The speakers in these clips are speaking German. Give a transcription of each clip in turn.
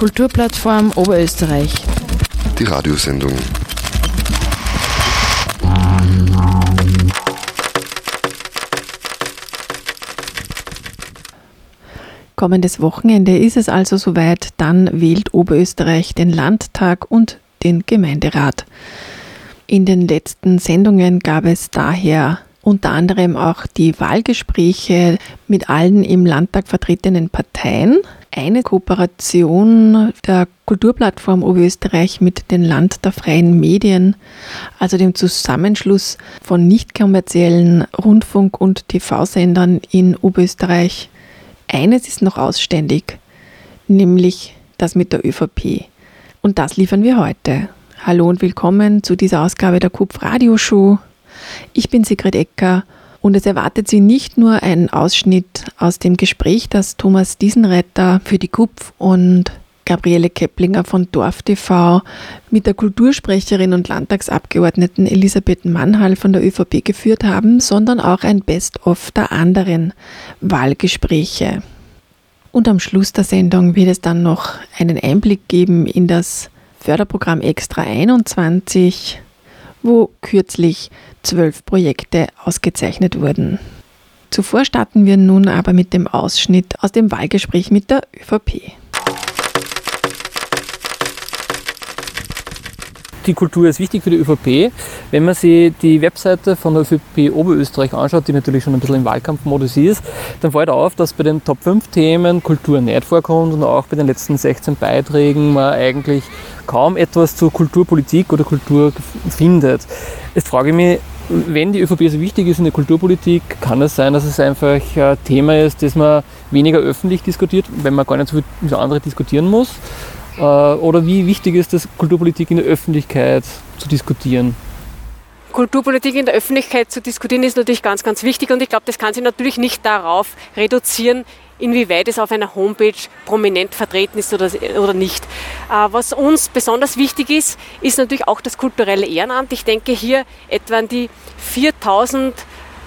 Kulturplattform Oberösterreich. Die Radiosendung. Kommendes Wochenende ist es also soweit, dann wählt Oberösterreich den Landtag und den Gemeinderat. In den letzten Sendungen gab es daher unter anderem auch die Wahlgespräche mit allen im Landtag vertretenen Parteien. Eine Kooperation der Kulturplattform Oberösterreich mit dem Land der freien Medien, also dem Zusammenschluss von nicht kommerziellen Rundfunk- und TV-Sendern in Oberösterreich. Eines ist noch ausständig, nämlich das mit der ÖVP. Und das liefern wir heute. Hallo und willkommen zu dieser Ausgabe der KUPF Radioshow. Ich bin Sigrid Ecker und es erwartet Sie nicht nur ein Ausschnitt aus dem Gespräch, das Thomas Diesenretter für die KUPF und Gabriele Keplinger von Dorf TV mit der Kultursprecherin und Landtagsabgeordneten Elisabeth Mannhall von der ÖVP geführt haben, sondern auch ein Best-of der anderen Wahlgespräche. Und am Schluss der Sendung wird es dann noch einen Einblick geben in das Förderprogramm Extra 21, wo kürzlich zwölf Projekte ausgezeichnet wurden. Zuvor starten wir nun aber mit dem Ausschnitt aus dem Wahlgespräch mit der ÖVP. Die Kultur ist wichtig für die ÖVP. Wenn man sich die Webseite von der ÖVP Oberösterreich anschaut, die natürlich schon ein bisschen im Wahlkampfmodus ist, dann fällt auf, dass bei den Top 5 Themen Kultur nicht vorkommt und auch bei den letzten 16 Beiträgen man eigentlich kaum etwas zur Kulturpolitik oder Kultur findet. Jetzt frage ich mich, wenn die ÖVP so wichtig ist in der Kulturpolitik, kann es sein, dass es einfach ein Thema ist, das man weniger öffentlich diskutiert, wenn man gar nicht so viel mit anderen diskutieren muss? Äh, oder wie wichtig ist es, Kulturpolitik in der Öffentlichkeit zu diskutieren? Kulturpolitik in der Öffentlichkeit zu diskutieren ist natürlich ganz, ganz wichtig und ich glaube, das kann sich natürlich nicht darauf reduzieren, inwieweit es auf einer Homepage prominent vertreten ist oder, oder nicht. Äh, was uns besonders wichtig ist, ist natürlich auch das kulturelle Ehrenamt. Ich denke hier etwa an die 4000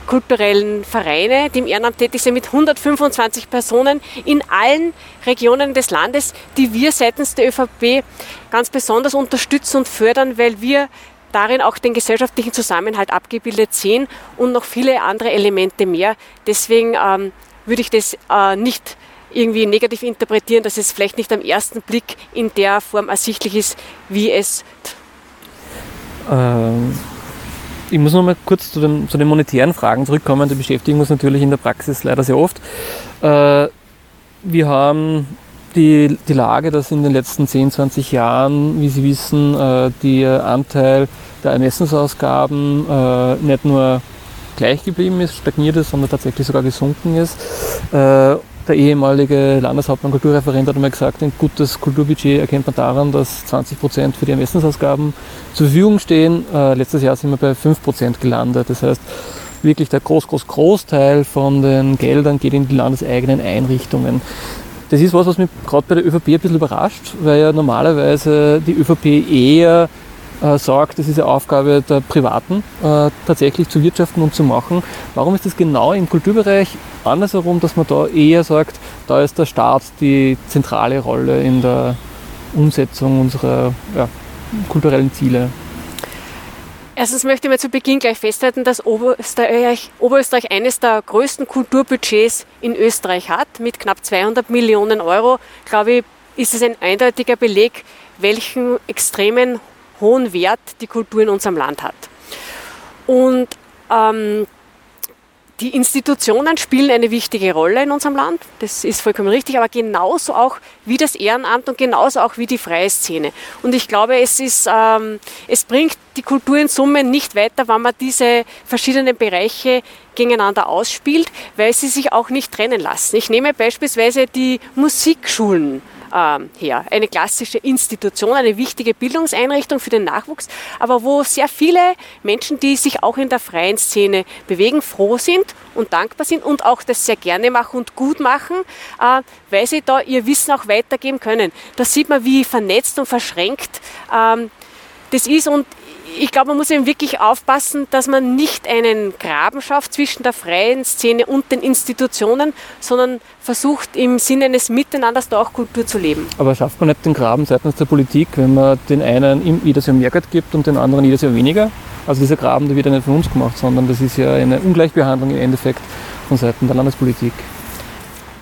kulturellen Vereine, die im Ehrenamt tätig sind, mit 125 Personen in allen Regionen des Landes, die wir seitens der ÖVP ganz besonders unterstützen und fördern, weil wir darin auch den gesellschaftlichen Zusammenhalt abgebildet sehen und noch viele andere Elemente mehr. Deswegen ähm, würde ich das äh, nicht irgendwie negativ interpretieren, dass es vielleicht nicht am ersten Blick in der Form ersichtlich ist, wie es. Ähm ich muss noch mal kurz zu den, zu den monetären Fragen zurückkommen. Die beschäftigen uns natürlich in der Praxis leider sehr oft. Äh, wir haben die, die Lage, dass in den letzten 10, 20 Jahren, wie Sie wissen, äh, der Anteil der Ermessungsausgaben äh, nicht nur gleich geblieben ist, stagniert ist, sondern tatsächlich sogar gesunken ist der ehemalige Landeshauptmann Kulturreferent hat einmal gesagt, ein gutes Kulturbudget erkennt man daran, dass 20 Prozent für die Ermessensausgaben zur Verfügung stehen. Äh, letztes Jahr sind wir bei 5 Prozent gelandet. Das heißt, wirklich der groß, groß, Großteil von den Geldern geht in die landeseigenen Einrichtungen. Das ist was, was mich gerade bei der ÖVP ein bisschen überrascht, weil ja normalerweise die ÖVP eher äh, sagt, das ist eine Aufgabe der Privaten, äh, tatsächlich zu wirtschaften und zu machen. Warum ist das genau im Kulturbereich andersherum, dass man da eher sagt, da ist der Staat die zentrale Rolle in der Umsetzung unserer ja, kulturellen Ziele? Erstens möchte ich mal zu Beginn gleich festhalten, dass Oberösterreich, Oberösterreich eines der größten Kulturbudgets in Österreich hat, mit knapp 200 Millionen Euro. Glaube ich, ist es ein eindeutiger Beleg, welchen extremen hohen Wert die Kultur in unserem Land hat. Und ähm, die Institutionen spielen eine wichtige Rolle in unserem Land, das ist vollkommen richtig, aber genauso auch wie das Ehrenamt und genauso auch wie die freie Szene. Und ich glaube, es, ist, ähm, es bringt die Kultur in Summe nicht weiter, wenn man diese verschiedenen Bereiche gegeneinander ausspielt, weil sie sich auch nicht trennen lassen. Ich nehme beispielsweise die Musikschulen ähm, her. Eine klassische Institution, eine wichtige Bildungseinrichtung für den Nachwuchs, aber wo sehr viele Menschen, die sich auch in der freien Szene bewegen, froh sind und dankbar sind und auch das sehr gerne machen und gut machen, äh, weil sie da ihr Wissen auch weitergeben können. Da sieht man, wie vernetzt und verschränkt ähm, das ist und ich glaube, man muss eben wirklich aufpassen, dass man nicht einen Graben schafft zwischen der freien Szene und den Institutionen, sondern versucht im Sinne eines Miteinanders da auch Kultur zu leben. Aber schafft man nicht den Graben seitens der Politik, wenn man den einen jedes Jahr mehr Geld gibt und den anderen jedes Jahr weniger? Also dieser Graben, der wird ja nicht von uns gemacht, sondern das ist ja eine Ungleichbehandlung im Endeffekt von Seiten der Landespolitik.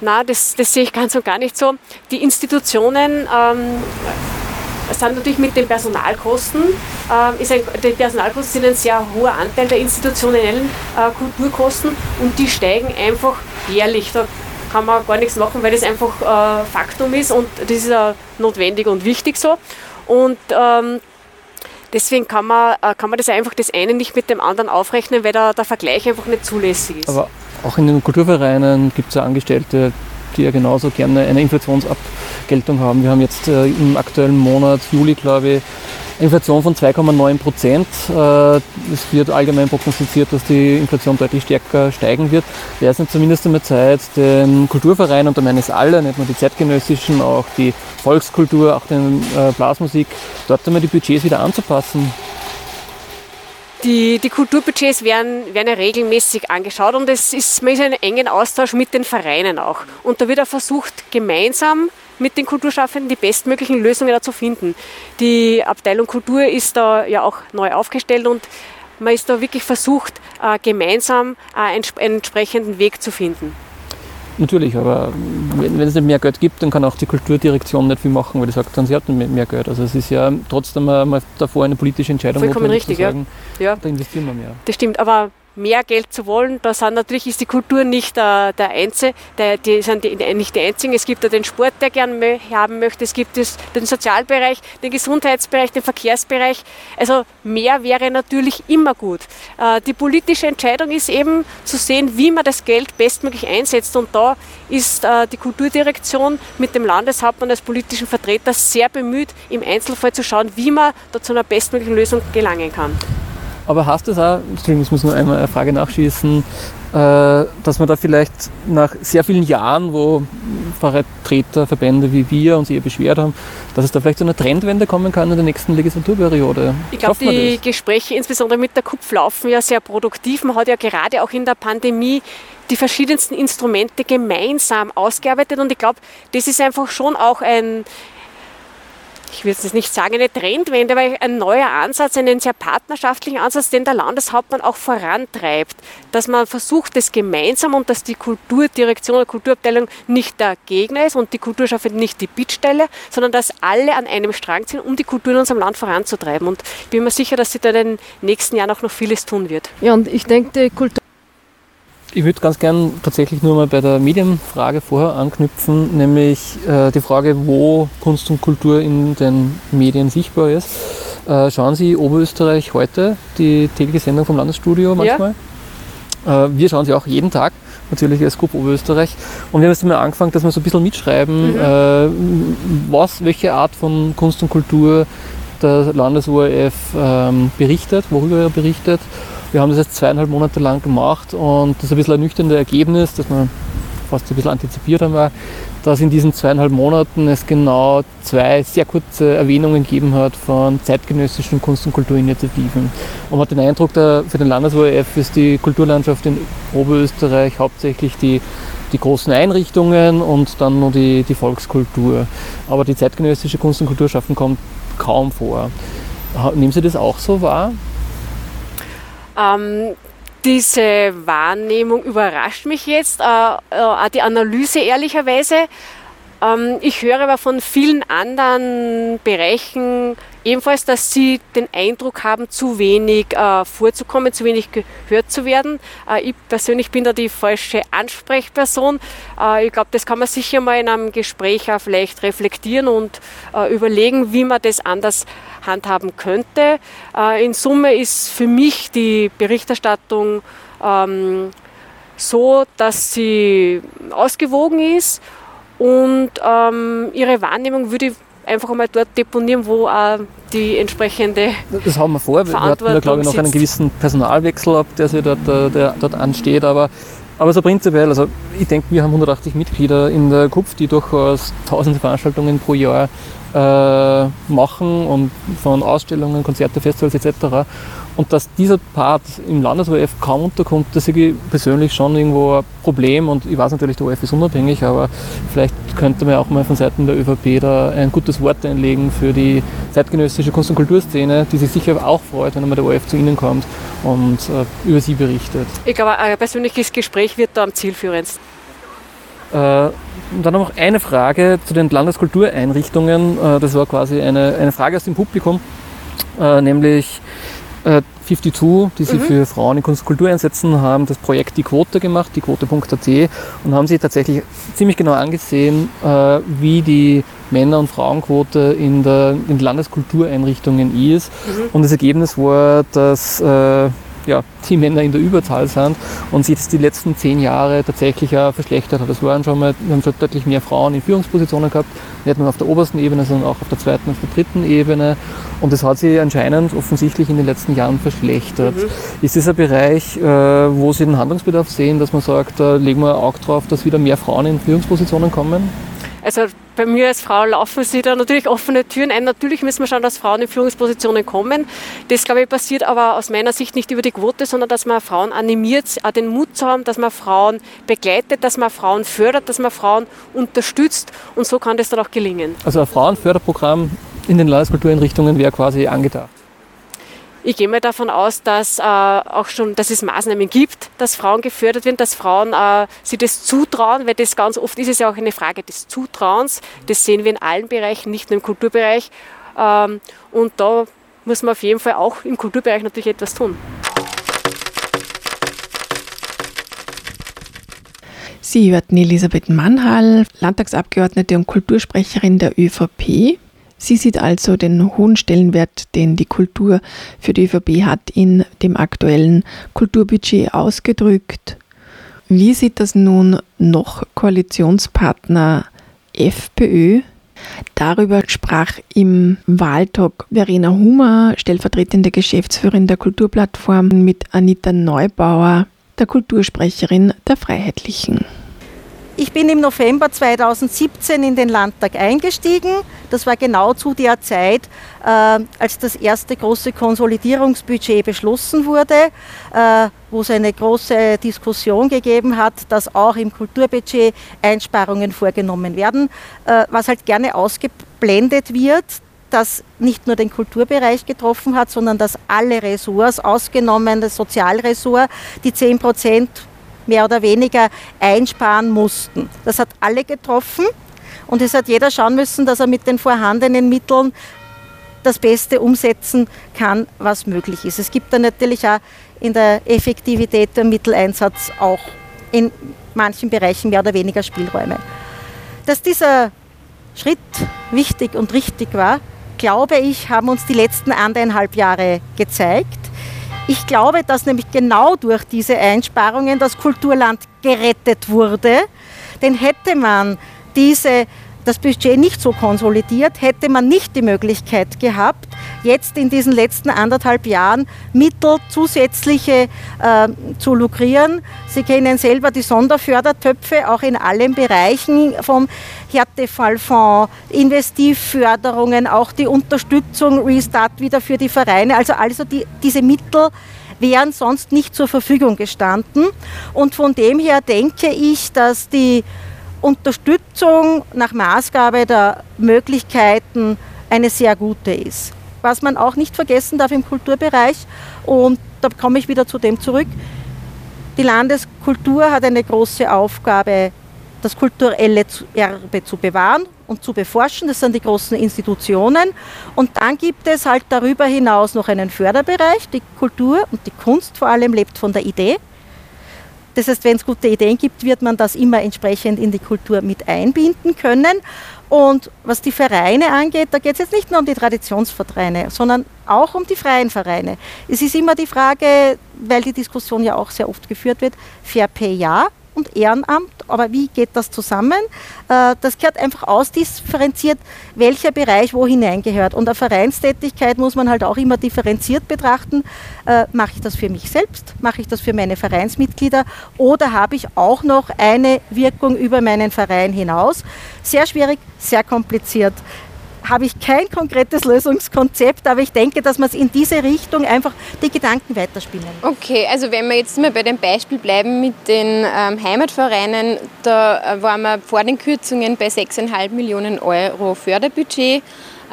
Na, das, das sehe ich ganz und gar nicht so. Die Institutionen ähm, sind natürlich mit den Personalkosten, äh, ist ein, die Personalkosten sind ein sehr hoher Anteil der institutionellen äh, Kulturkosten und die steigen einfach jährlich. Da kann man gar nichts machen, weil das einfach äh, Faktum ist und das ist äh, notwendig und wichtig so. Und ähm, deswegen kann man, äh, kann man das einfach das eine nicht mit dem anderen aufrechnen, weil der, der Vergleich einfach nicht zulässig ist. Aber auch in den Kulturvereinen gibt es ja Angestellte, die ja genauso gerne eine Inflationsabgeltung haben. Wir haben jetzt äh, im aktuellen Monat, Juli glaube ich, Inflation von 2,9 Prozent. Äh, es wird allgemein prognostiziert, dass die Inflation deutlich stärker steigen wird. Wäre es nicht zumindest einmal Zeit, den Kulturvereinen, und da meine ich alle, nicht nur die zeitgenössischen, auch die Volkskultur, auch den äh, Blasmusik, dort einmal die Budgets wieder anzupassen? Die, die Kulturbudgets werden, werden ja regelmäßig angeschaut und es ist, man ist in einem engen Austausch mit den Vereinen auch. Und da wird auch versucht, gemeinsam mit den Kulturschaffenden die bestmöglichen Lösungen da zu finden. Die Abteilung Kultur ist da ja auch neu aufgestellt und man ist da wirklich versucht, äh, gemeinsam äh, einen entsprechenden Weg zu finden. Natürlich, aber wenn, wenn, es nicht mehr Geld gibt, dann kann auch die Kulturdirektion nicht viel machen, weil die sagt dann, sie hat nicht mehr Geld. Also es ist ja trotzdem mal davor eine politische Entscheidung. Vollkommen richtig, zu sagen, ja. Da investieren wir mehr. Das stimmt, aber mehr Geld zu wollen. Da sind natürlich ist die Kultur nicht der, der Einzige, der, die sind die, nicht die einzigen. Es gibt ja den Sport, der gern haben möchte. Es gibt es, den Sozialbereich, den Gesundheitsbereich, den Verkehrsbereich. Also mehr wäre natürlich immer gut. Äh, die politische Entscheidung ist eben zu sehen, wie man das Geld bestmöglich einsetzt. Und da ist äh, die Kulturdirektion mit dem Landeshauptmann als politischen Vertreter sehr bemüht, im Einzelfall zu schauen, wie man da zu einer bestmöglichen Lösung gelangen kann. Aber heißt das auch, Entschuldigung, ich muss nur einmal eine Frage nachschießen, äh, dass man da vielleicht nach sehr vielen Jahren, wo Vertreter, Verbände wie wir uns eher beschwert haben, dass es da vielleicht zu einer Trendwende kommen kann in der nächsten Legislaturperiode? Ich glaube, die? Gespräche insbesondere mit der KUPF laufen ja sehr produktiv. Man hat ja gerade auch in der Pandemie die verschiedensten Instrumente gemeinsam ausgearbeitet und ich glaube, das ist einfach schon auch ein, ich will jetzt nicht sagen eine Trendwende, aber ein neuer Ansatz, einen sehr partnerschaftlichen Ansatz, den der Landeshauptmann auch vorantreibt. Dass man versucht, das gemeinsam und dass die Kulturdirektion oder Kulturabteilung nicht der Gegner ist und die Kulturschaffenden nicht die Bittstelle, sondern dass alle an einem Strang ziehen, um die Kultur in unserem Land voranzutreiben. Und ich bin mir sicher, dass sie da in den nächsten Jahren auch noch vieles tun wird. Ja, und ich denke, die Kultur ich würde ganz gern tatsächlich nur mal bei der Medienfrage vorher anknüpfen, nämlich äh, die Frage, wo Kunst und Kultur in den Medien sichtbar ist. Äh, schauen Sie Oberösterreich heute, die tägliche Sendung vom Landesstudio manchmal? Ja. Äh, wir schauen sie auch jeden Tag, natürlich als Gruppe Oberösterreich. Und wir haben jetzt mal angefangen, dass wir so ein bisschen mitschreiben, mhm. Äh, was, welche Art von Kunst und Kultur der Landes-ORF ähm, berichtet, worüber er berichtet wir haben das jetzt zweieinhalb Monate lang gemacht und das ist ein bisschen ein nüchternes Ergebnis, das wir fast ein bisschen antizipiert haben, dass in diesen zweieinhalb Monaten es genau zwei sehr kurze Erwähnungen gegeben hat von zeitgenössischen Kunst- und Kulturinitiativen. Und man hat den Eindruck, der, für den Landes-ORF ist die Kulturlandschaft in Oberösterreich hauptsächlich die, die großen Einrichtungen und dann nur die, die Volkskultur. Aber die zeitgenössische Kunst- und Kulturschaffen kommt kaum vor. Nehmen Sie das auch so wahr? Ähm, diese Wahrnehmung überrascht mich jetzt, äh, äh, die Analyse ehrlicherweise. Ähm, ich höre aber von vielen anderen Bereichen ebenfalls, dass sie den Eindruck haben, zu wenig äh, vorzukommen, zu wenig gehört zu werden. Äh, ich persönlich bin da die falsche Ansprechperson. Äh, ich glaube, das kann man sicher mal in einem Gespräch auch vielleicht reflektieren und äh, überlegen, wie man das anders handhaben könnte. Äh, in Summe ist für mich die Berichterstattung ähm, so, dass sie ausgewogen ist und ähm, ihre Wahrnehmung würde ich einfach einmal dort deponieren, wo auch die entsprechende Das haben wir vor. Wir hatten ja, glaube ich, noch einen gewissen Personalwechsel ab, der, sich dort, der, der dort ansteht. Aber, aber so prinzipiell, also ich denke, wir haben 180 Mitglieder in der KUPF, die durchaus tausende Veranstaltungen pro Jahr äh, machen und von Ausstellungen, Konzerte, Festivals etc. Und dass dieser Part im Landes-ORF kaum unterkommt, das ich persönlich schon irgendwo ein Problem. Und ich weiß natürlich, der ORF ist unabhängig, aber vielleicht könnte man auch mal von Seiten der ÖVP da ein gutes Wort einlegen für die zeitgenössische Kunst- und Kulturszene, die sich sicher auch freut, wenn einmal der ORF zu Ihnen kommt und äh, über Sie berichtet. Ich glaube, ein persönliches Gespräch wird da am zielführendsten. Äh, und dann noch eine Frage zu den Landeskultureinrichtungen. Äh, das war quasi eine, eine Frage aus dem Publikum, äh, nämlich 52, die sich mhm. für Frauen in Kunst und Kultur einsetzen, haben das Projekt Die Quote gemacht, die Quote.at, und haben sich tatsächlich ziemlich genau angesehen, wie die Männer- und Frauenquote in, der, in Landeskultureinrichtungen ist. Mhm. Und das Ergebnis war, dass ja, die Männer in der Überzahl sind und sich das die letzten zehn Jahre tatsächlich auch verschlechtert hat. Das waren schon mal, wir haben schon deutlich mehr Frauen in Führungspositionen gehabt, nicht nur auf der obersten Ebene, sondern auch auf der zweiten und der dritten Ebene. Und das hat sich anscheinend offensichtlich in den letzten Jahren verschlechtert. Mhm. Ist das ein Bereich, äh, wo Sie den Handlungsbedarf sehen, dass man sagt, da legen wir auch drauf, dass wieder mehr Frauen in Führungspositionen kommen? Also bei mir als Frau laufen sie da natürlich offene Türen ein. Natürlich müssen wir schauen, dass Frauen in Führungspositionen kommen. Das, glaube ich, passiert aber aus meiner Sicht nicht über die Quote, sondern dass man Frauen animiert, auch den Mut zu haben, dass man Frauen begleitet, dass man Frauen fördert, dass man Frauen unterstützt. Und so kann das dann auch gelingen. Also ein Frauenförderprogramm in den Landeskultureinrichtungen wäre quasi angedacht. Ich gehe mal davon aus, dass äh, auch schon, dass es Maßnahmen gibt, dass Frauen gefördert werden, dass Frauen äh, sich das zutrauen, weil das ganz oft ist es ja auch eine Frage des Zutrauens. Das sehen wir in allen Bereichen, nicht nur im Kulturbereich. Ähm, und da muss man auf jeden Fall auch im Kulturbereich natürlich etwas tun. Sie hörten Elisabeth Mannhall, Landtagsabgeordnete und Kultursprecherin der ÖVP. Sie sieht also den hohen Stellenwert, den die Kultur für die ÖVP hat, in dem aktuellen Kulturbudget ausgedrückt. Wie sieht das nun noch Koalitionspartner FPÖ? Darüber sprach im Wahltalk Verena Hummer, stellvertretende Geschäftsführerin der Kulturplattform, mit Anita Neubauer, der Kultursprecherin der Freiheitlichen. Ich bin im November 2017 in den Landtag eingestiegen. Das war genau zu der Zeit, äh, als das erste große Konsolidierungsbudget beschlossen wurde, äh, wo es eine große Diskussion gegeben hat, dass auch im Kulturbudget Einsparungen vorgenommen werden, äh, was halt gerne ausgeblendet wird, das nicht nur den Kulturbereich getroffen hat, sondern dass alle Ressorts, ausgenommen das Sozialressort, die 10 Prozent mehr oder weniger einsparen mussten. Das hat alle getroffen und es hat jeder schauen müssen, dass er mit den vorhandenen Mitteln das Beste umsetzen kann, was möglich ist. Es gibt da natürlich auch in der Effektivität der Mitteleinsatz auch in manchen Bereichen mehr oder weniger Spielräume. Dass dieser Schritt wichtig und richtig war, glaube ich, haben uns die letzten anderthalb Jahre gezeigt. Ich glaube, dass nämlich genau durch diese Einsparungen das Kulturland gerettet wurde. Denn hätte man diese das Budget nicht so konsolidiert, hätte man nicht die Möglichkeit gehabt, jetzt in diesen letzten anderthalb Jahren Mittel zusätzliche äh, zu lukrieren. Sie kennen selber die Sonderfördertöpfe, auch in allen Bereichen vom Härtefallfonds, Investivförderungen, auch die Unterstützung Restart wieder für die Vereine. Also, also die, diese Mittel wären sonst nicht zur Verfügung gestanden. Und von dem her denke ich, dass die Unterstützung nach Maßgabe der Möglichkeiten eine sehr gute ist. Was man auch nicht vergessen darf im Kulturbereich, und da komme ich wieder zu dem zurück, die Landeskultur hat eine große Aufgabe, das kulturelle Erbe zu bewahren und zu beforschen. Das sind die großen Institutionen. Und dann gibt es halt darüber hinaus noch einen Förderbereich. Die Kultur und die Kunst vor allem lebt von der Idee. Das heißt, wenn es gute Ideen gibt, wird man das immer entsprechend in die Kultur mit einbinden können. Und was die Vereine angeht, da geht es jetzt nicht nur um die Traditionsvereine, sondern auch um die freien Vereine. Es ist immer die Frage, weil die Diskussion ja auch sehr oft geführt wird, Fair Pay ja, und Ehrenamt, aber wie geht das zusammen? Äh, das gehört einfach ausdifferenziert, welcher Bereich wo hineingehört. Und eine Vereinstätigkeit muss man halt auch immer differenziert betrachten. Äh, mache ich das für mich selbst? Mache ich das für meine Vereinsmitglieder? Oder habe ich auch noch eine Wirkung über meinen Verein hinaus? Sehr schwierig, sehr kompliziert habe ich kein konkretes Lösungskonzept, aber ich denke, dass man es in diese Richtung einfach die Gedanken weiterspinnen. Okay, also wenn wir jetzt mal bei dem Beispiel bleiben mit den ähm, Heimatvereinen, da äh, waren wir vor den Kürzungen bei 6,5 Millionen Euro Förderbudget.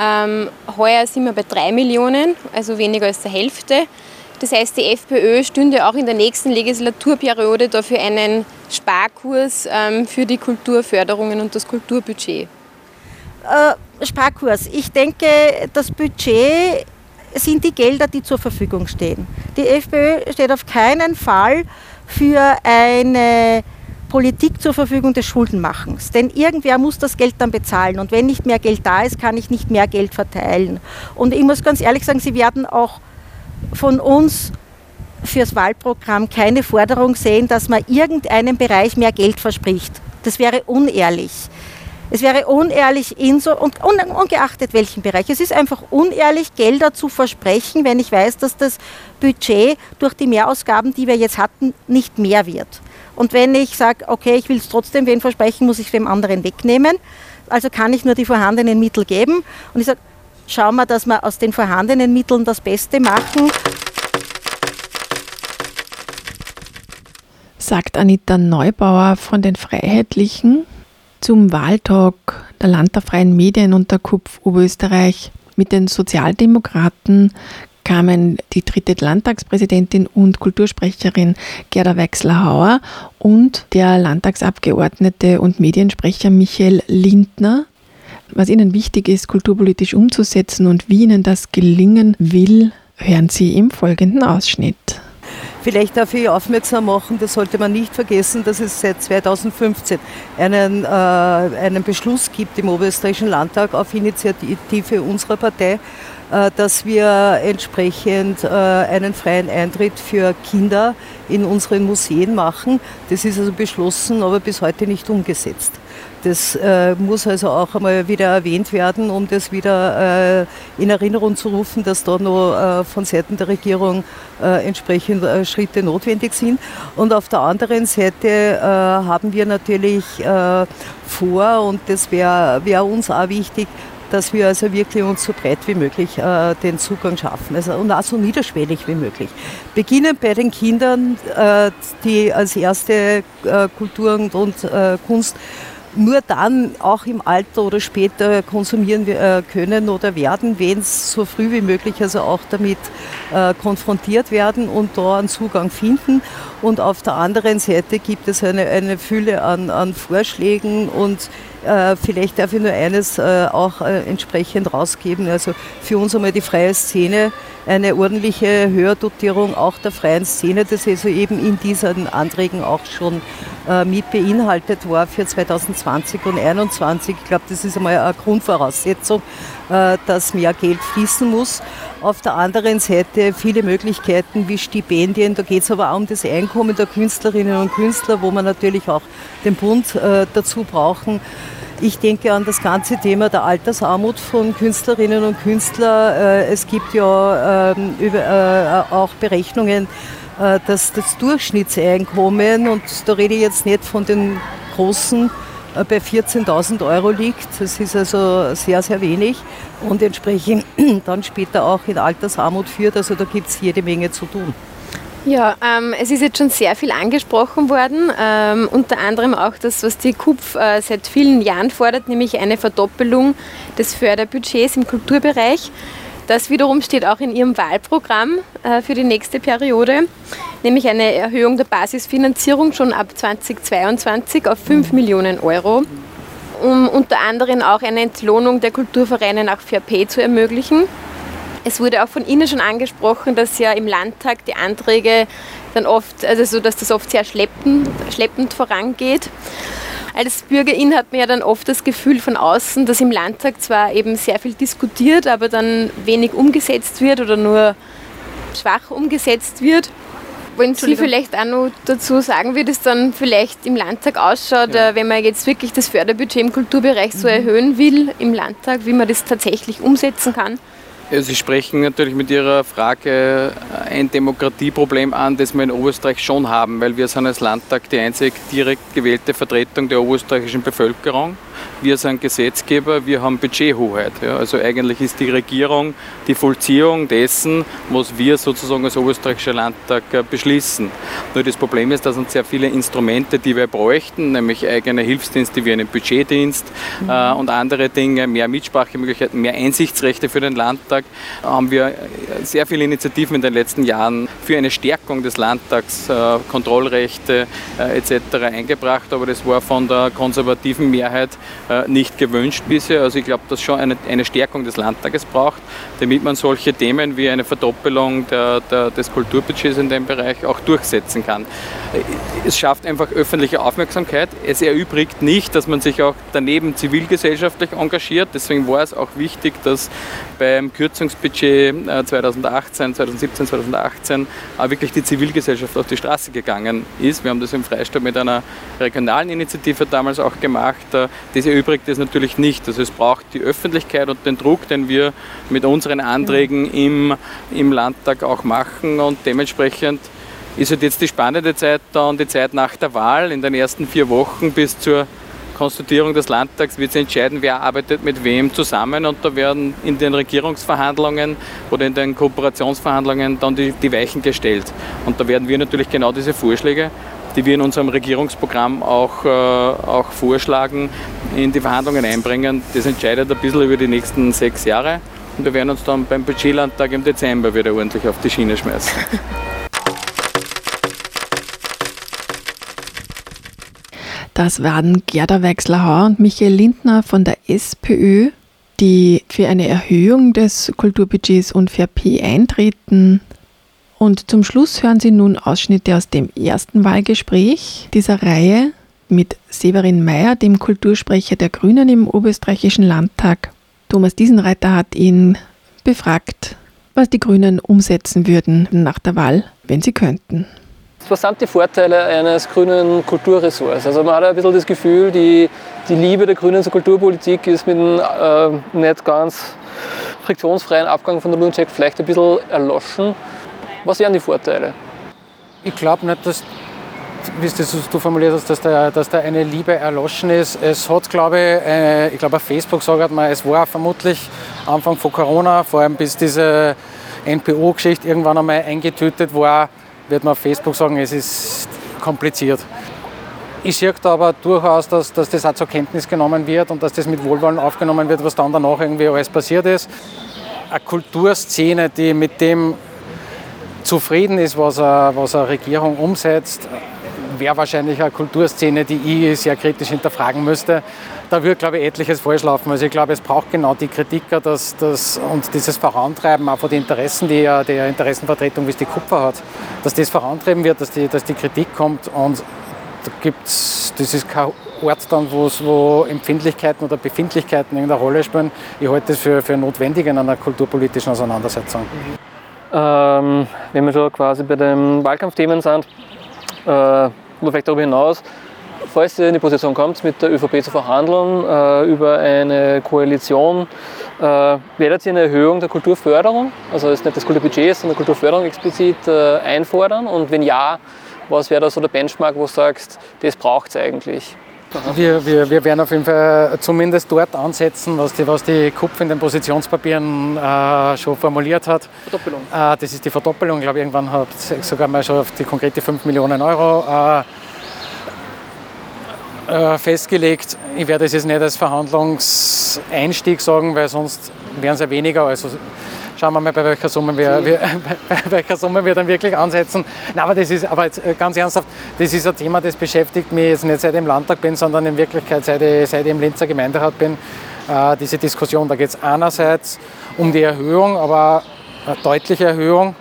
Ähm, heuer sind wir bei 3 Millionen, also weniger als der Hälfte. Das heißt, die FPÖ stünde auch in der nächsten Legislaturperiode dafür einen Sparkurs ähm, für die Kulturförderungen und das Kulturbudget. Äh, Sparkurs. Ich denke, das Budget sind die Gelder, die zur Verfügung stehen. Die FPÖ steht auf keinen Fall für eine Politik zur Verfügung des Schuldenmachens. Denn irgendwer muss das Geld dann bezahlen. Und wenn nicht mehr Geld da ist, kann ich nicht mehr Geld verteilen. Und ich muss ganz ehrlich sagen, Sie werden auch von uns fürs Wahlprogramm keine Forderung sehen, dass man irgendeinem Bereich mehr Geld verspricht. Das wäre unehrlich. Es wäre unehrlich, inso, und ungeachtet welchen Bereich. Es ist einfach unehrlich, Gelder zu versprechen, wenn ich weiß, dass das Budget durch die Mehrausgaben, die wir jetzt hatten, nicht mehr wird. Und wenn ich sage, okay, ich will es trotzdem wen versprechen, muss ich es dem anderen wegnehmen. Also kann ich nur die vorhandenen Mittel geben. Und ich sage, schauen wir, dass wir aus den vorhandenen Mitteln das Beste machen. Sagt Anita Neubauer von den Freiheitlichen zum Wahltag der Land der freien Medien und der KUPF Oberösterreich mit den Sozialdemokraten kamen die dritte Landtagspräsidentin und Kultursprecherin Gerda Wechsler-Hauer und der Landtagsabgeordnete und Mediensprecher Michael Lindner. Was ihnen wichtig ist, kulturpolitisch umzusetzen und wie ihnen das gelingen will, hören Sie im folgenden Ausschnitt. Vielleicht darf ich aufmerksam machen, das sollte man nicht vergessen, dass es seit 2015 einen, äh, einen Beschluss gibt im Oberösterreichischen Landtag auf Initiative unserer Partei, äh, dass wir entsprechend äh, einen freien Eintritt für Kinder in unseren Museen machen. Das ist also beschlossen, aber bis heute nicht umgesetzt. Das äh, muss also auch einmal wieder erwähnt werden, um das wieder äh, in Erinnerung zu rufen, dass da noch äh, von Seiten der Regierung äh, entsprechend äh, Schritte notwendig sind. Und auf der anderen Seite äh, haben wir natürlich vor, und das wäre wär uns auch wichtig, dass wir also wirklich uns so breit wie möglich äh, den Zugang schaffen also, und auch so niederschwellig wie möglich. Beginnen bei den Kindern, äh, die als erste äh, Kultur und, und Kunst nur dann auch im Alter oder später konsumieren äh, können oder werden, wenn es so früh wie möglich also auch damit äh, konfrontiert werden und da einen Zugang finden. Und auf der anderen Seite gibt es eine, eine Fülle an, an Vorschlägen und äh, vielleicht darf ich nur eines äh, auch äh, entsprechend rausgeben. Also für uns einmal die freie Szene eine ordentliche Höherdotierung auch der freien Szene, das also eben in diesen Anträgen auch schon äh, mit beinhaltet war für 2020 und 2021. Ich glaube, das ist einmal eine Grundvoraussetzung, dass mehr Geld fließen muss. Auf der anderen Seite viele Möglichkeiten wie Stipendien. Da geht es aber auch um das Einkommen der Künstlerinnen und Künstler, wo man natürlich auch den Bund äh, dazu brauchen. Ich denke an das ganze Thema der Altersarmut von Künstlerinnen und Künstlern. Es gibt ja ähm, auch Berechnungen, äh, dass das Durchschnittseinkommen, und da rede ich jetzt nicht von den großen, äh, bei 14.000 Euro liegt. Das ist also sehr, sehr wenig und entsprechend dann später auch in Altersarmut führt. Also da gibt es jede Menge zu tun. Ja, ähm, es ist jetzt schon sehr viel angesprochen worden, ähm, unter anderem auch das, was die KUPF äh, seit vielen Jahren fordert, nämlich eine Verdoppelung des Förderbudgets im Kulturbereich. Das wiederum steht auch in Ihrem Wahlprogramm äh, für die nächste Periode, nämlich eine Erhöhung der Basisfinanzierung schon ab 2022 auf 5 Millionen Euro, um unter anderem auch eine Entlohnung der Kulturvereine nach Pay zu ermöglichen. Es wurde auch von Ihnen schon angesprochen, dass ja im Landtag die Anträge dann oft, also so, dass das oft sehr schleppend, schleppend vorangeht als Bürgerin hat man ja dann oft das Gefühl von außen, dass im Landtag zwar eben sehr viel diskutiert, aber dann wenig umgesetzt wird oder nur schwach umgesetzt wird. wollen Sie vielleicht auch noch dazu sagen, wie das dann vielleicht im Landtag ausschaut, ja. Äh, wenn man jetzt wirklich das Förderbudget im Kulturbereich so mhm. erhöhen will im Landtag, wie man das tatsächlich umsetzen kann? Sie sprechen natürlich mit Ihrer Frage ein Demokratieproblem an, das wir in Oberösterreich schon haben, weil wir sind als Landtag die einzig direkt gewählte Vertretung der oberösterreichischen Bevölkerung. Wir sind Gesetzgeber, wir haben Budgethoheit. Ja. Also eigentlich ist die Regierung die Vollziehung dessen, was wir sozusagen als Oberösterreichischer Landtag äh, beschließen. Nur das Problem ist, dass uns sehr viele Instrumente, die wir bräuchten, nämlich eigene Hilfsdienste wie einen Budgetdienst mhm. äh, und andere Dinge, mehr Mitsprachemöglichkeiten, mehr Einsichtsrechte für den Landtag, haben wir sehr viele Initiativen in den letzten Jahren für eine Stärkung des Landtags, äh, Kontrollrechte äh, etc. eingebracht, aber das war von der konservativen Mehrheit äh, nicht gewünscht bisher. Also ich glaube, dass schon eine, eine Stärkung des Landtages braucht, damit man solche Themen wie eine Verdoppelung der, der, des Kulturbudgets in dem Bereich auch durchsetzen kann. Es schafft einfach öffentliche Aufmerksamkeit. Es erübrigt nicht, dass man sich auch daneben zivilgesellschaftlich engagiert. Deswegen war es auch wichtig, dass beim Kürzungsbudget 2018, 2017, 2018 auch wirklich die Zivilgesellschaft auf die Straße gegangen ist. Wir haben das im Freistaat mit einer regionalen Initiative damals auch gemacht. Äh, das erübrigt es natürlich nicht. Also es braucht die Öffentlichkeit und den Druck, den wir mit unseren Anträgen im, im Landtag auch machen und dementsprechend ist halt jetzt die spannende Zeit da und die Zeit nach der Wahl in den ersten vier Wochen bis zur Konstituierung des Landtags wird sich entscheiden, wer arbeitet mit wem zusammen und da werden in den Regierungsverhandlungen oder in den Kooperationsverhandlungen dann die, die Weichen gestellt. Und da werden wir natürlich genau diese Vorschläge, die wir in unserem Regierungsprogramm auch, äh, auch vorschlagen, in die Verhandlungen einbringen. Das entscheidet ein bisschen über die nächsten sechs Jahre und wir werden uns dann beim Budgetlandtag im Dezember wieder ordentlich auf die Schiene schmeißen. Das waren Gerda Wechslerhauer und Michael Lindner von der SPÖ, die für eine Erhöhung des Kulturbudgets und für P eintreten. Und zum Schluss hören Sie nun Ausschnitte aus dem ersten Wahlgespräch dieser Reihe mit Severin Mayer, dem Kultursprecher der Grünen im Oberösterreichischen Landtag. Thomas Diesenreiter hat ihn befragt, was die Grünen umsetzen würden nach der Wahl, wenn sie könnten was sind die Vorteile eines grünen Kulturressorts? Also man hat ein bisschen das Gefühl, die, die Liebe der Grünen zur Kulturpolitik ist mit einem äh, nicht ganz friktionsfreien Abgang von der Lunacek vielleicht ein bisschen erloschen. Was wären die Vorteile? Ich glaube nicht, dass, wie du formuliert hast, dass da, dass da eine Liebe erloschen ist. Es hat, glaube ich, eine, ich glaube auf Facebook sagt man, es war vermutlich Anfang von Corona, vor allem bis diese NPO-Geschichte irgendwann einmal eingetütet war, wird man auf Facebook sagen, es ist kompliziert. Ich sehe aber durchaus, dass, dass das auch zur Kenntnis genommen wird und dass das mit Wohlwollen aufgenommen wird, was dann danach irgendwie alles passiert ist. Eine Kulturszene, die mit dem zufrieden ist, was eine, was eine Regierung umsetzt, wäre wahrscheinlich eine Kulturszene, die ich sehr kritisch hinterfragen müsste da wird, glaube ich, etliches falsch laufen. Also ich glaube, es braucht genau die Kritiker dass, dass, und dieses Vorantreiben auch von den Interessen, die ja der Interessenvertretung, wie es die Kupfer hat, dass das vorantreiben wird, dass die, dass die Kritik kommt und da gibt's, das ist kein Ort dann, wo Empfindlichkeiten oder Befindlichkeiten irgendeine Rolle spielen. Ich halte das für, für notwendig in einer kulturpolitischen Auseinandersetzung. Ähm, wenn wir schon quasi bei den Wahlkampfthemen sind, äh, oder vielleicht darüber hinaus, falls ihr in die Position kommt, mit der ÖVP zu verhandeln äh, über eine Koalition, äh, werdet ihr eine Erhöhung der Kulturförderung, also ist nicht das Kulturbudget, sondern Kulturförderung explizit äh, einfordern? Und wenn ja, was wäre da so der Benchmark, wo du sagst, das braucht es eigentlich? Wir, wir, wir werden auf jeden Fall zumindest dort ansetzen, was die, was die KUPF in den Positionspapieren äh, schon formuliert hat. Verdoppelung. Äh, das ist die Verdoppelung. Ich glaube, irgendwann hat sogar mal schon auf die konkrete 5 Millionen Euro äh, äh, festgelegt. Ich werde es jetzt nicht als Verhandlungseinstieg sagen, weil sonst wären es ja weniger. Also schauen wir mal, bei welcher Summe wir, wir, bei welcher Summe wir dann wirklich ansetzen. Nein, aber das ist aber jetzt äh, ganz ernsthaft, das ist ein Thema, das beschäftigt mich jetzt nicht seit ich im Landtag bin, sondern in Wirklichkeit seit ich, seit ich im Linzer Gemeinderat bin. Äh, diese Diskussion, da geht es einerseits um die Erhöhung, aber eine deutliche Erhöhung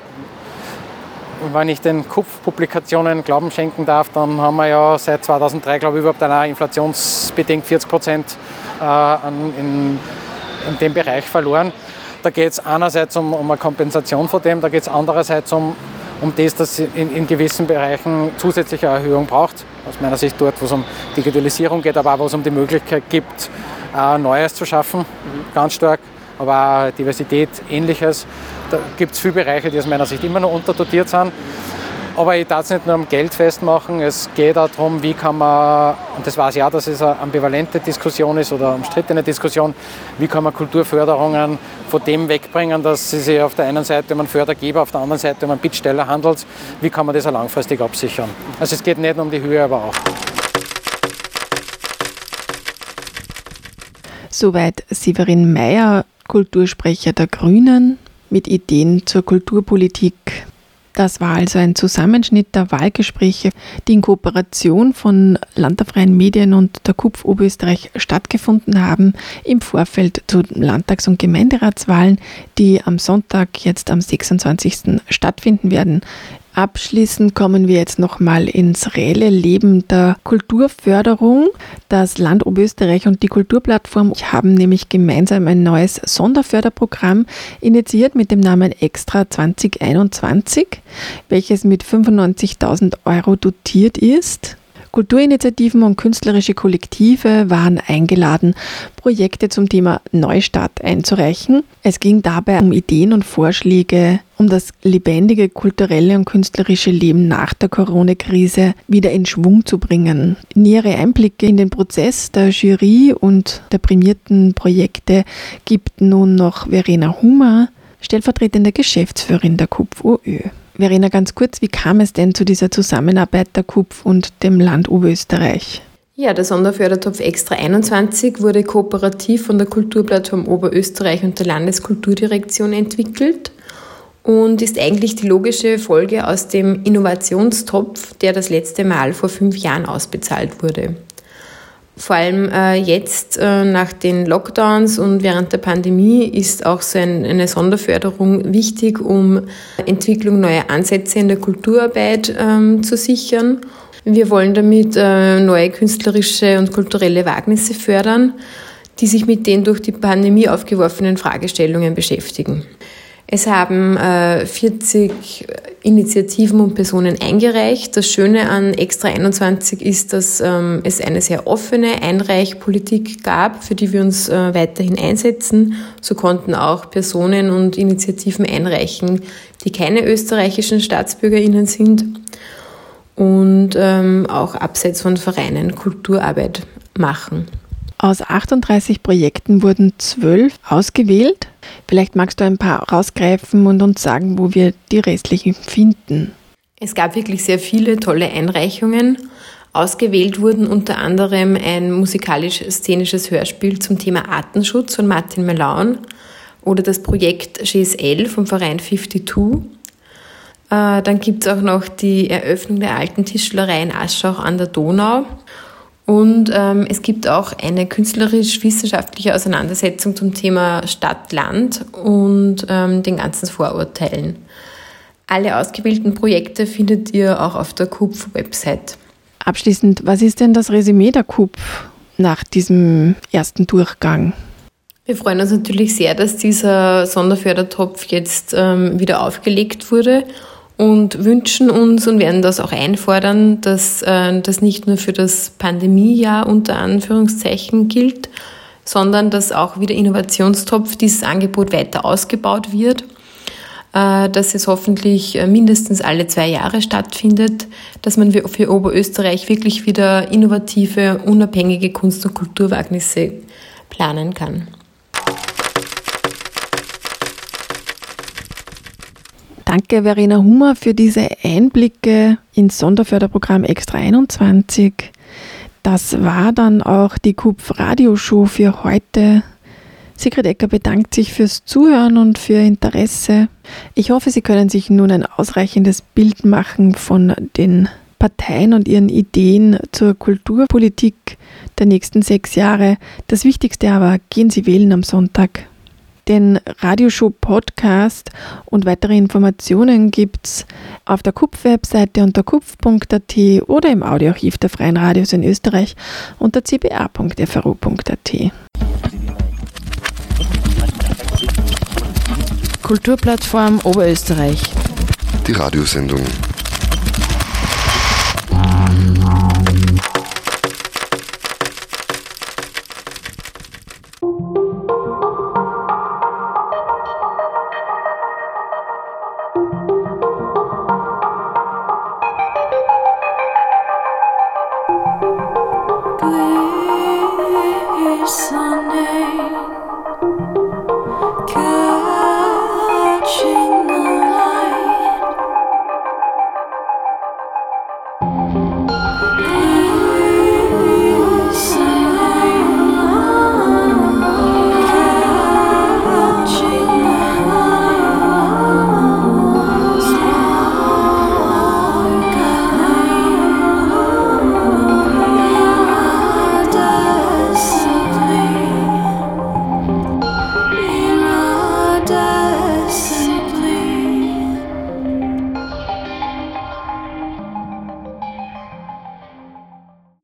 wenn ich den Kupf-Publikationen Glauben schenken darf, dann haben wir ja seit 2003, glaube ich, überhaupt eine inflationsbedingt 40 Prozent äh, in, in dem Bereich verloren. Da geht es einerseits um, um eine Kompensation von dem, da geht es andererseits um, um das, dass in, in gewissen Bereichen zusätzliche Erhöhung braucht. Aus meiner Sicht dort, wo es um Digitalisierung geht, aber auch wo es um die Möglichkeit gibt, Neues zu schaffen, ganz stark, aber auch Diversität, ähnliches. Da gibt es viele Bereiche, die aus meiner Sicht immer noch unterdotiert sind. Aber ich darf es nicht nur am Geld festmachen, es geht auch darum, wie kann man, und das weiß ich auch, dass es eine ambivalente Diskussion ist oder umstrittene Diskussion, wie kann man Kulturförderungen von dem wegbringen, dass sie sich auf der einen Seite um einen Fördergeber, auf der anderen Seite um einen Bittsteller handelt, wie kann man das auch langfristig absichern. Also es geht nicht nur um die Höhe, aber auch. Soweit Severin Mayer, Kultursprecher der Grünen, mit Ideen zur Kulturpolitik das war also ein Zusammenschnitt der Wahlgespräche, die in Kooperation von Land der Freien Medien und der KUPF Oberösterreich stattgefunden haben im Vorfeld zu Landtags- und Gemeinderatswahlen, die am Sonntag jetzt am 26. stattfinden werden. Abschließend kommen wir jetzt nochmal ins reelle Leben der Kulturförderung. Das Land Oberösterreich und die Kulturplattform haben nämlich gemeinsam ein neues Sonderförderprogramm initiiert mit dem Namen Extra 2021, welches mit 95.000 Euro dotiert ist. Kulturinitiativen und künstlerische Kollektive waren eingeladen, Projekte zum Thema Neustart einzureichen. Es ging dabei um Ideen und Vorschläge, um das lebendige kulturelle und künstlerische Leben nach der Corona-Krise wieder in Schwung zu bringen. Nähere Einblicke in den Prozess der Jury und der prämierten Projekte gibt nun noch Verena Hummer, stellvertretende Geschäftsführerin der KUPF-OÖ. Verena, ganz kurz, wie kam es denn zu dieser Zusammenarbeit der KUPF und dem Land Oberösterreich? Ja, der Sonderfördertopf Extra 21 wurde kooperativ von der Kulturplattform Oberösterreich und der Landeskulturdirektion entwickelt und ist eigentlich die logische Folge aus dem Innovationstopf, der das letzte Mal vor fünf Jahren ausbezahlt wurde. Vor allem äh, jetzt äh, nach den Lockdowns und während der Pandemie ist auch so ein, eine Sonderförderung wichtig, um Entwicklung neuer Ansätze in der Kulturarbeit ähm, zu sichern. Wir wollen damit äh, neue künstlerische und kulturelle Wagnisse fördern, die sich mit den durch die Pandemie aufgeworfenen Fragestellungen beschäftigen. Es haben äh, 40 Initiativen und Personen eingereicht. Das Schöne an Extra 21 ist, dass ähm, es eine sehr offene Einreichpolitik gab, für die wir uns äh, weiterhin einsetzen. So konnten auch Personen und Initiativen einreichen, die keine österreichischen Staatsbürgerinnen sind und ähm, auch abseits von Vereinen Kulturarbeit machen. Aus 38 Projekten wurden zwölf ausgewählt. Vielleicht magst du ein paar rausgreifen und uns sagen, wo wir die restlichen finden. Es gab wirklich sehr viele tolle Einreichungen. Ausgewählt wurden unter anderem ein musikalisch-szenisches Hörspiel zum Thema Artenschutz von Martin Melaun oder das Projekt GSL vom Verein 52. Äh, dann gibt es auch noch die Eröffnung der alten Tischlerei in Aschach an der Donau und ähm, es gibt auch eine künstlerisch-wissenschaftliche Auseinandersetzung zum Thema Stadt-Land und ähm, den ganzen Vorurteilen. Alle ausgewählten Projekte findet ihr auch auf der KUPF-Website. Abschließend, was ist denn das Resümee der KUPF nach diesem ersten Durchgang? Wir freuen uns natürlich sehr, dass dieser Sonderfördertopf jetzt ähm, wieder aufgelegt wurde und wünschen uns und werden das auch einfordern, dass äh, das nicht nur für das Pandemiejahr unter Anführungszeichen gilt, sondern dass auch wieder Innovationstopf dieses Angebot weiter ausgebaut wird, äh, dass es hoffentlich äh, mindestens alle zwei Jahre stattfindet, dass man für Oberösterreich wirklich wieder innovative, unabhängige Kunst- und Kulturwagnisse planen kann. Danke, Verena Hummer, für diese Einblicke ins Sonderförderprogramm Extra 21. Das war dann auch die KUPF Radioshow für heute. Sigrid Ecker bedankt sich fürs Zuhören und für Interesse. Ich hoffe, Sie können sich nun ein ausreichendes Bild machen von den Parteien und ihren Ideen zur Kulturpolitik der nächsten sechs Jahre. Das Wichtigste aber, gehen Sie wählen am Sonntag. Den Radioshow-Podcast und weitere Informationen gibt es auf der KUPF-Webseite unter kupf.at oder im Audioarchiv der Freien Radios in Österreich unter cba.fru.at. Kulturplattform Oberösterreich. Die Radiosendung.